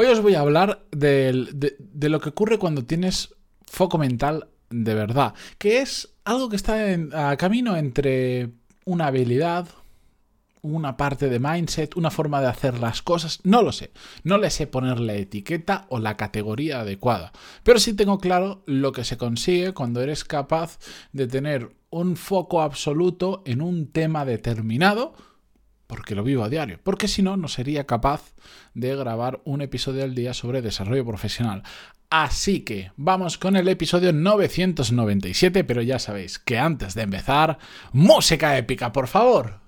Hoy os voy a hablar de, de, lo que ocurre cuando tienes foco mental de verdad, que es algo que está en, a camino entre una habilidad, una parte de mindset, una forma de hacer las cosas, no lo sé. No le sé poner la etiqueta o la categoría adecuada. Pero sí tengo claro lo que se consigue cuando eres capaz de tener un foco absoluto en un tema determinado porque lo vivo a diario, porque si no, no sería capaz de grabar un episodio al día sobre desarrollo profesional. Así que vamos con el episodio 997, pero ya sabéis que antes de empezar, música épica, por favor.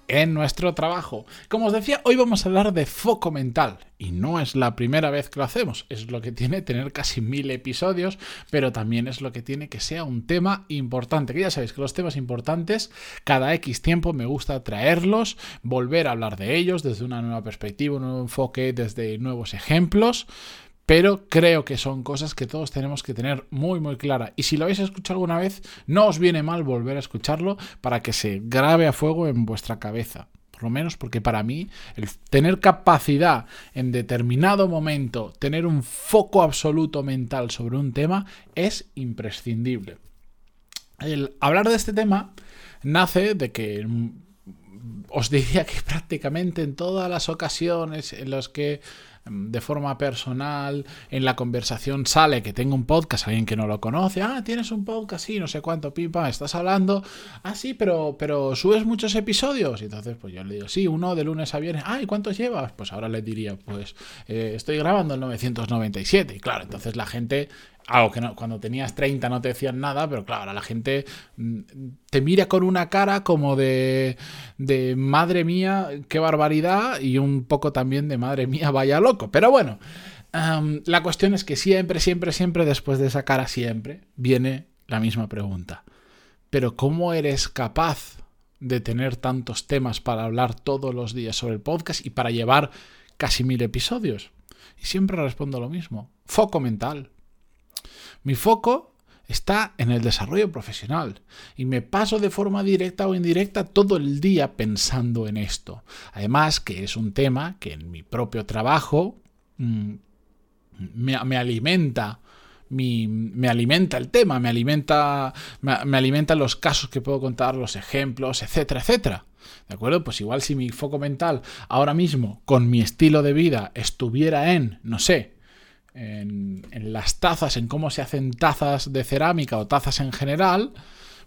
en nuestro trabajo. Como os decía, hoy vamos a hablar de foco mental. Y no es la primera vez que lo hacemos, es lo que tiene tener casi mil episodios, pero también es lo que tiene que sea un tema importante. Que ya sabéis que los temas importantes, cada X tiempo me gusta traerlos, volver a hablar de ellos desde una nueva perspectiva, un nuevo enfoque, desde nuevos ejemplos pero creo que son cosas que todos tenemos que tener muy muy clara. Y si lo habéis escuchado alguna vez, no os viene mal volver a escucharlo para que se grabe a fuego en vuestra cabeza. Por lo menos porque para mí el tener capacidad en determinado momento, tener un foco absoluto mental sobre un tema es imprescindible. El hablar de este tema nace de que os diría que prácticamente en todas las ocasiones en las que de forma personal, en la conversación sale que tengo un podcast, alguien que no lo conoce, ah, tienes un podcast, sí, no sé cuánto, pipa, estás hablando, ah, sí, pero, pero subes muchos episodios. Y entonces, pues yo le digo, sí, uno de lunes a viernes, ah, ¿y cuántos llevas? Pues ahora le diría, pues eh, estoy grabando el 997. Y claro, entonces la gente algo que cuando tenías 30 no te decían nada, pero claro, ahora la gente mm, te mira con una cara como de, de madre mía, qué barbaridad, y un poco también de madre mía, vaya loco. Pero bueno, la cuestión es que siempre, siempre, siempre, después de esa cara, siempre, viene la misma pregunta. Pero ¿cómo eres capaz de tener tantos temas para hablar todos los días sobre el podcast y para llevar casi mil episodios? Y siempre respondo lo mismo. Foco mental. Mi foco está en el desarrollo profesional y me paso de forma directa o indirecta todo el día pensando en esto. Además que es un tema que en mi propio trabajo mm, me, alimenta. me alimenta el tema, me alimenta, me, me alimenta los casos que puedo contar, los ejemplos, etcétera, etcétera. ¿De acuerdo? Pues igual si mi foco mental ahora mismo, con mi estilo de vida, estuviera en, no sé, en, las tazas, en cómo se hacen tazas de cerámica o tazas en general,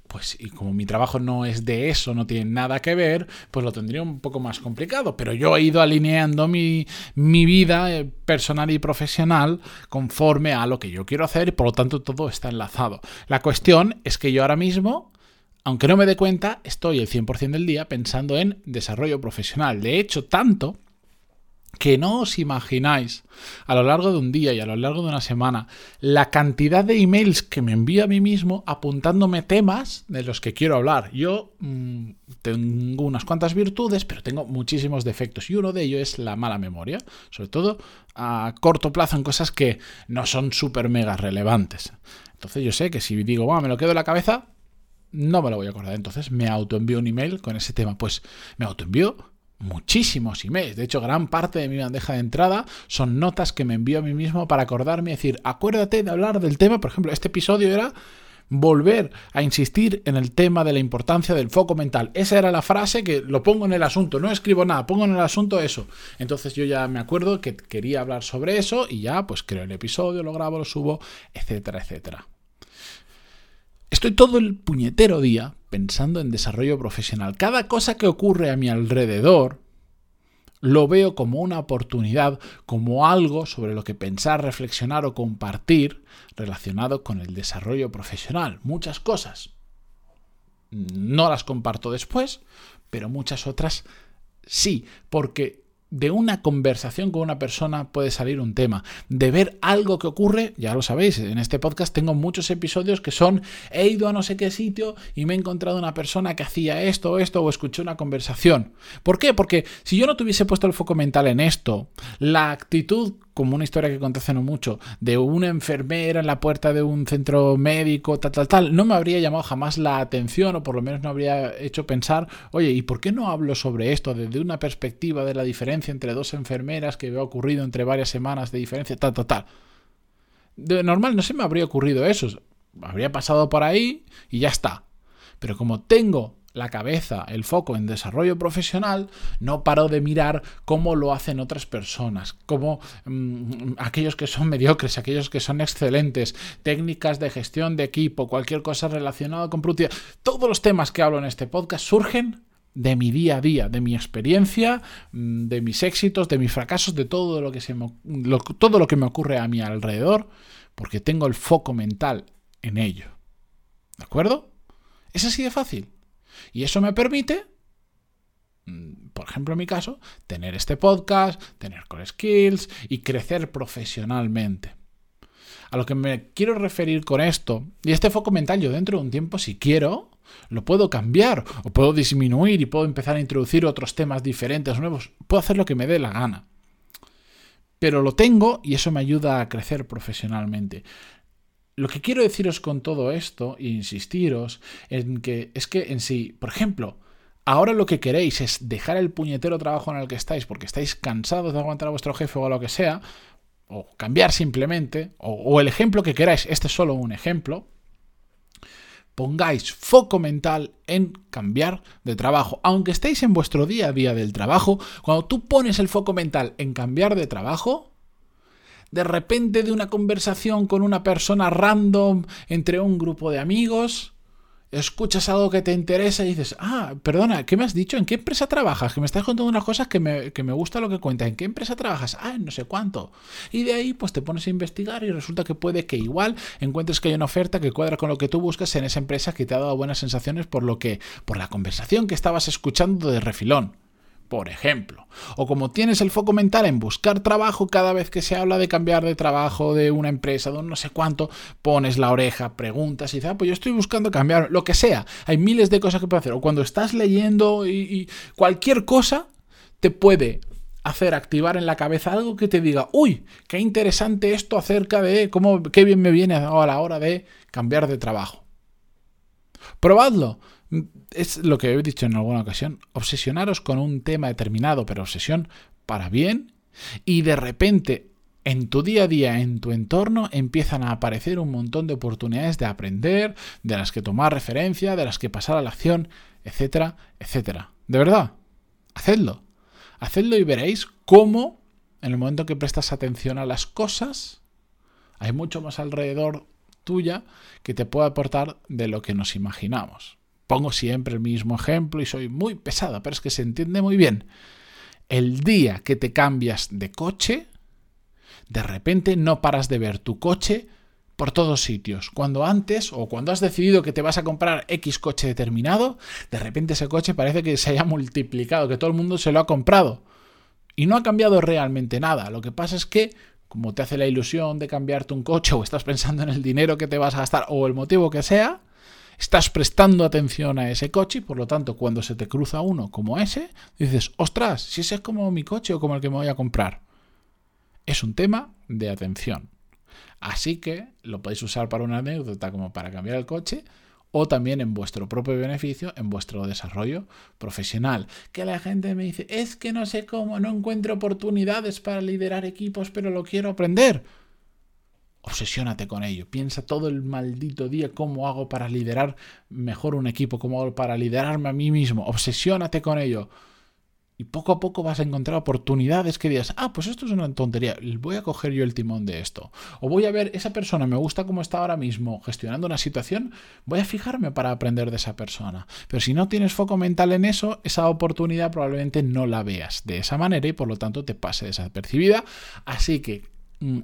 pues y como mi trabajo no es de eso, no tiene nada que ver, pues lo tendría un poco más complicado. Pero yo he ido alineando mi, mi, vida eh, personal y profesional conforme a lo que yo quiero hacer y por lo tanto todo está enlazado. La cuestión es que yo ahora mismo, aunque no me dé cuenta, estoy el 100% del día pensando en desarrollo profesional. De hecho, tanto que no os imagináis a lo largo de un día y a lo largo de una semana la cantidad de emails que me envío a mí mismo apuntándome temas de los que quiero hablar. Yo mm, tengo unas cuantas virtudes, pero tengo muchísimos defectos y uno de ellos es la mala memoria, sobre todo a corto plazo en cosas que no son súper mega relevantes. Entonces yo sé que si digo, bueno, me lo quedo en la cabeza, no me lo voy a acordar. Entonces me autoenvío un email con ese tema. Pues me autoenvío muchísimos emails. De hecho, gran parte de mi bandeja de entrada son notas que me envío a mí mismo para acordarme y decir, acuérdate de hablar del tema. Por ejemplo, este episodio era volver a insistir en el tema de la importancia del foco mental. Esa era la frase que lo pongo en el asunto, no escribo nada, pongo en el asunto eso. Entonces yo ya me acuerdo que quería hablar sobre eso y ya pues creo el episodio, lo grabo, lo subo, etcétera, etcétera. Estoy todo el puñetero día pensando en desarrollo profesional. Cada cosa que ocurre a mi alrededor lo veo como una oportunidad, como algo sobre lo que pensar, reflexionar o compartir relacionado con el desarrollo profesional. Muchas cosas no las comparto después, pero muchas otras sí, porque de una conversación con una persona puede salir un tema. De ver algo que ocurre, ya lo sabéis, en este podcast tengo muchos episodios que son he ido a no sé qué sitio y me he encontrado una persona que hacía esto o esto o escuché una conversación. ¿Por qué? Porque si yo no tuviese puesto el foco mental en esto, la actitud como una historia que conté no mucho, de una enfermera en la puerta de un centro médico, tal, tal, tal, no me habría llamado jamás la atención o por lo menos no habría hecho pensar, oye, ¿y por qué no hablo sobre esto desde una perspectiva de la diferencia entre dos enfermeras que ha ocurrido entre varias semanas de diferencia, tal, tal, tal? De normal no se me habría ocurrido eso, habría pasado por ahí y ya está. Pero como tengo la cabeza, el foco en desarrollo profesional, no paro de mirar cómo lo hacen otras personas, como mm, aquellos que son mediocres, aquellos que son excelentes, técnicas de gestión de equipo, cualquier cosa relacionada con productividad. Todos los temas que hablo en este podcast surgen de mi día a día, de mi experiencia, mm, de mis éxitos, de mis fracasos, de todo lo que, se todo lo que me ocurre a mi alrededor, porque tengo el foco mental en ello. ¿De acuerdo? Es así de fácil. Y eso me permite, mm, por ejemplo en mi caso, tener este podcast, tener core skills y crecer profesionalmente. A lo que me quiero referir con esto, y este foco mental yo dentro de un tiempo, si quiero, lo puedo cambiar o puedo disminuir y puedo empezar a introducir otros temas diferentes, nuevos. Puedo hacer lo que me dé la gana. Pero lo tengo y eso me ayuda a crecer profesionalmente. Lo que quiero deciros con todo esto e insistiros en que es que en sí, por ejemplo, ahora lo que queréis es dejar el puñetero trabajo en el que estáis porque estáis cansados de aguantar a vuestro jefe o lo que sea, o cambiar simplemente, o, o el ejemplo que queráis, este es solo un ejemplo, pongáis foco mental en cambiar de trabajo. Aunque estéis en vuestro día a día del trabajo, cuando tú pones el foco mental en cambiar de trabajo, de repente de una conversación con una persona random entre un grupo de amigos, escuchas algo que te interesa y dices, ah, perdona, ¿qué me has dicho? ¿En qué empresa trabajas? Que me estás contando unas cosas que me, que me gusta lo que cuentas. ¿En qué empresa trabajas? Ah, no sé cuánto. Y de ahí pues te pones a investigar y resulta que puede que igual encuentres que hay una oferta que cuadra con lo que tú buscas en esa empresa que te ha dado buenas sensaciones por lo que, por la conversación que estabas escuchando de refilón por ejemplo. O como tienes el foco mental en buscar trabajo, cada vez que se habla de cambiar de trabajo, de una empresa, de un no sé cuánto, pones la oreja, preguntas y dices, ah, pues yo estoy buscando cambiar, lo que sea. Hay miles de cosas que puedes hacer. O cuando estás leyendo y, cualquier cosa te puede hacer activar en la cabeza algo que te diga, uy, qué interesante esto acerca de cómo, qué bien me viene a la hora de cambiar de trabajo. Probadlo es lo que he dicho en alguna ocasión, obsesionaros con un tema determinado, pero obsesión para bien, y de repente en tu día a día, en tu entorno, empiezan a aparecer un montón de oportunidades de aprender, de las que tomar referencia, de las que pasar a la acción, etcétera, etcétera. De verdad, hacedlo. Hacedlo y veréis cómo, en el momento que prestas atención a las cosas, hay mucho más alrededor tuya que te puede aportar de lo que nos imaginamos. Pongo siempre el mismo ejemplo y soy muy pesada, pero es que se entiende muy bien. El día que te cambias de coche, de repente no paras de ver tu coche por todos sitios. Cuando antes o cuando has decidido que te vas a comprar X coche determinado, de repente ese coche parece que se haya multiplicado, que todo el mundo se lo ha comprado. Y no ha cambiado realmente nada. Lo que pasa es que, como te hace la ilusión de cambiarte un coche o estás pensando en el dinero que te vas a gastar o el motivo que sea, estás prestando atención a ese coche y por lo tanto cuando se te cruza uno como ese, dices, ostras, si ese es como mi coche o como el que me voy a comprar. Es un tema de atención. Así que lo podéis usar para una anécdota como para cambiar el coche o también en vuestro propio beneficio, en vuestro desarrollo profesional. Que la gente me dice, es que no sé cómo, no encuentro oportunidades para liderar equipos, pero lo quiero aprender. Obsesiónate con ello. Piensa todo el maldito día cómo hago para liderar mejor un equipo, cómo hago para liderarme a mí mismo. Obsesiónate con ello. Y poco a poco vas a encontrar oportunidades que digas, ah, pues esto es una tontería, voy a coger yo el timón de esto. O voy a ver, esa persona me gusta cómo está ahora mismo gestionando una situación, voy a fijarme para aprender de esa persona. Pero si no tienes foco mental en eso, esa oportunidad probablemente no la veas de esa manera y por lo tanto te pase desapercibida. Así que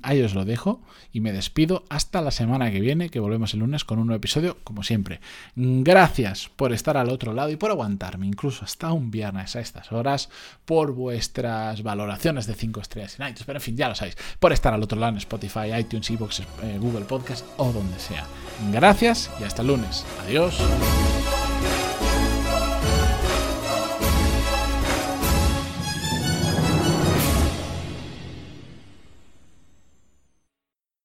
ahí os lo dejo y me despido hasta la semana que viene, que volvemos el lunes con un nuevo episodio, como siempre. Gracias por estar al otro lado y por aguantarme, incluso hasta un viernes a estas horas, por vuestras valoraciones de 5 estrellas en iTunes, pero en fin, ya lo sabéis, por estar al otro lado en Spotify, iTunes, Evox, eh, Google Podcast o donde sea. Gracias y hasta el lunes. Adiós.